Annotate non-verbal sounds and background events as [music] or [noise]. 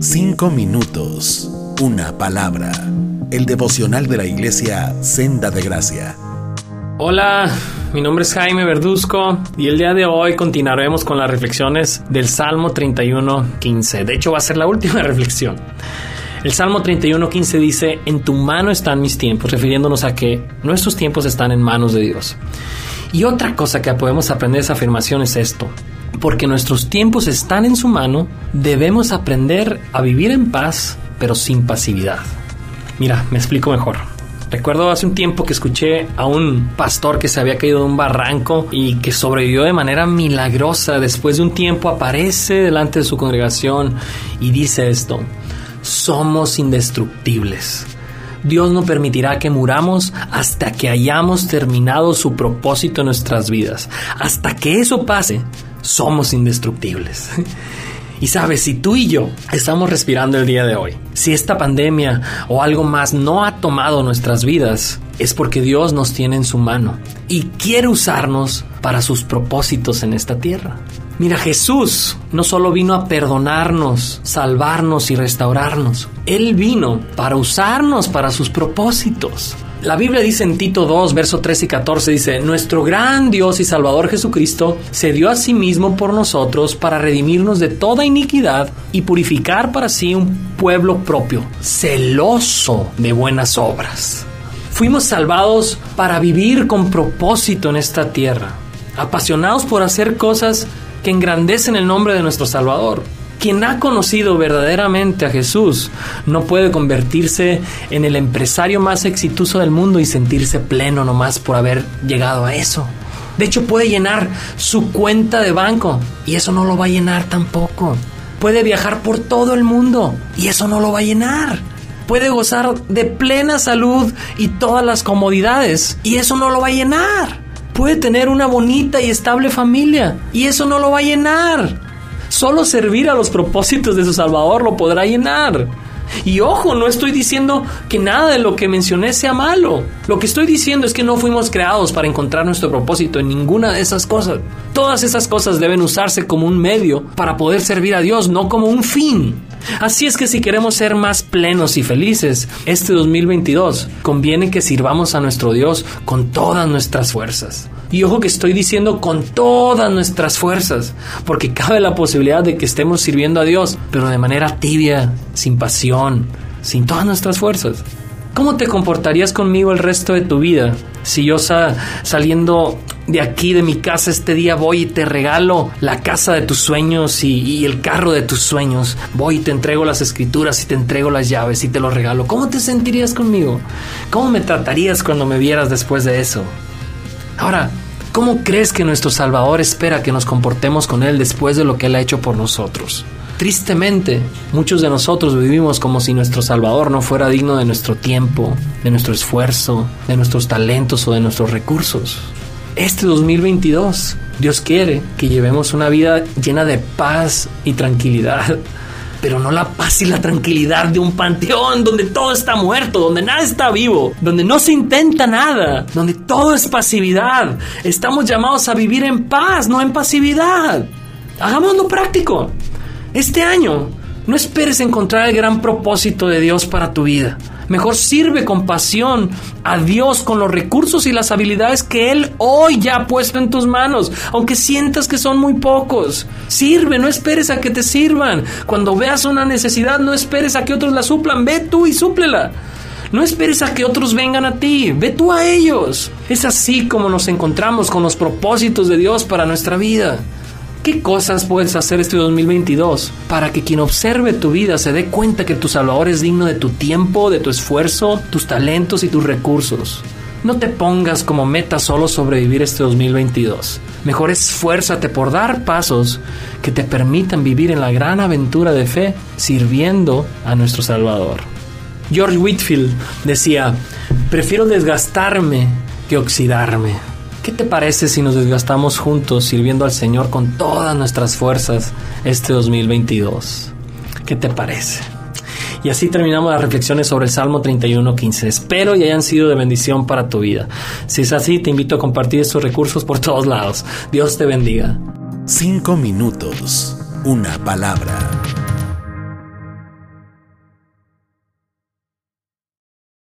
Cinco minutos, una palabra. El devocional de la iglesia Senda de Gracia. Hola, mi nombre es Jaime Verduzco y el día de hoy continuaremos con las reflexiones del Salmo 31.15. De hecho, va a ser la última [laughs] reflexión. El Salmo 31.15 dice, en tu mano están mis tiempos, refiriéndonos a que nuestros tiempos están en manos de Dios. Y otra cosa que podemos aprender de esa afirmación es esto porque nuestros tiempos están en su mano, debemos aprender a vivir en paz, pero sin pasividad. Mira, me explico mejor. Recuerdo hace un tiempo que escuché a un pastor que se había caído de un barranco y que sobrevivió de manera milagrosa. Después de un tiempo aparece delante de su congregación y dice esto, somos indestructibles. Dios no permitirá que muramos hasta que hayamos terminado su propósito en nuestras vidas. Hasta que eso pase, somos indestructibles. [laughs] Y sabes, si tú y yo estamos respirando el día de hoy, si esta pandemia o algo más no ha tomado nuestras vidas, es porque Dios nos tiene en su mano y quiere usarnos para sus propósitos en esta tierra. Mira, Jesús no solo vino a perdonarnos, salvarnos y restaurarnos, Él vino para usarnos para sus propósitos. La Biblia dice en Tito 2, verso 13 y 14, dice, Nuestro gran Dios y Salvador Jesucristo se dio a sí mismo por nosotros para redimirnos de toda iniquidad y purificar para sí un pueblo propio, celoso de buenas obras. Fuimos salvados para vivir con propósito en esta tierra, apasionados por hacer cosas que engrandecen el nombre de nuestro Salvador. Quien ha conocido verdaderamente a Jesús no puede convertirse en el empresario más exitoso del mundo y sentirse pleno nomás por haber llegado a eso. De hecho, puede llenar su cuenta de banco y eso no lo va a llenar tampoco. Puede viajar por todo el mundo y eso no lo va a llenar. Puede gozar de plena salud y todas las comodidades y eso no lo va a llenar. Puede tener una bonita y estable familia y eso no lo va a llenar. Solo servir a los propósitos de su Salvador lo podrá llenar. Y ojo, no estoy diciendo que nada de lo que mencioné sea malo. Lo que estoy diciendo es que no fuimos creados para encontrar nuestro propósito en ninguna de esas cosas. Todas esas cosas deben usarse como un medio para poder servir a Dios, no como un fin. Así es que si queremos ser más plenos y felices este 2022, conviene que sirvamos a nuestro Dios con todas nuestras fuerzas. Y ojo que estoy diciendo con todas nuestras fuerzas, porque cabe la posibilidad de que estemos sirviendo a Dios, pero de manera tibia, sin pasión, sin todas nuestras fuerzas. ¿Cómo te comportarías conmigo el resto de tu vida si yo saliendo de aquí, de mi casa, este día voy y te regalo la casa de tus sueños y, y, el carro de tus sueños? Voy y te entrego las escrituras y te entrego las llaves y te lo regalo. ¿Cómo te sentirías conmigo? ¿Cómo me tratarías cuando me vieras después de eso? Ahora, ¿cómo crees que nuestro Salvador espera que nos comportemos con Él después de lo que Él ha hecho por nosotros? Tristemente, muchos de nosotros vivimos como si nuestro Salvador no fuera digno de nuestro tiempo, de nuestro esfuerzo, de nuestros talentos o de nuestros recursos. Este 2022, Dios quiere que llevemos una vida llena de paz y tranquilidad, pero no la paz y la tranquilidad de un panteón donde todo está muerto, donde nada está vivo, donde no se intenta nada, donde todo es pasividad. Estamos llamados a vivir en paz, no en pasividad. Hagámoslo práctico. Este año, no esperes encontrar el gran propósito de Dios para tu vida. Mejor sirve con pasión a Dios con los recursos y las habilidades que Él hoy ya ha puesto en tus manos, aunque sientas que son muy pocos. Sirve, no esperes a que te sirvan. Cuando veas una necesidad, no esperes a que otros la suplan. Ve tú y súplela. No esperes a que otros vengan a ti, ve tú a ellos. Es así como nos encontramos con los propósitos de Dios para nuestra vida. ¿Qué cosas puedes hacer este 2022 para que quien observe tu vida se dé cuenta que tu Salvador es digno de tu tiempo, de tu esfuerzo, tus talentos y tus recursos? No te pongas como meta solo sobrevivir este 2022. Mejor esfuérzate por dar pasos que te permitan vivir en la gran aventura de fe sirviendo a nuestro Salvador. George Whitfield decía, prefiero desgastarme que oxidarme. ¿Qué te parece si nos desgastamos juntos sirviendo al Señor con todas nuestras fuerzas este 2022? ¿Qué te parece? Y así terminamos las reflexiones sobre el Salmo 31.15. Espero y hayan sido de bendición para tu vida. Si es así, te invito a compartir estos recursos por todos lados. Dios te bendiga. Cinco minutos. Una palabra.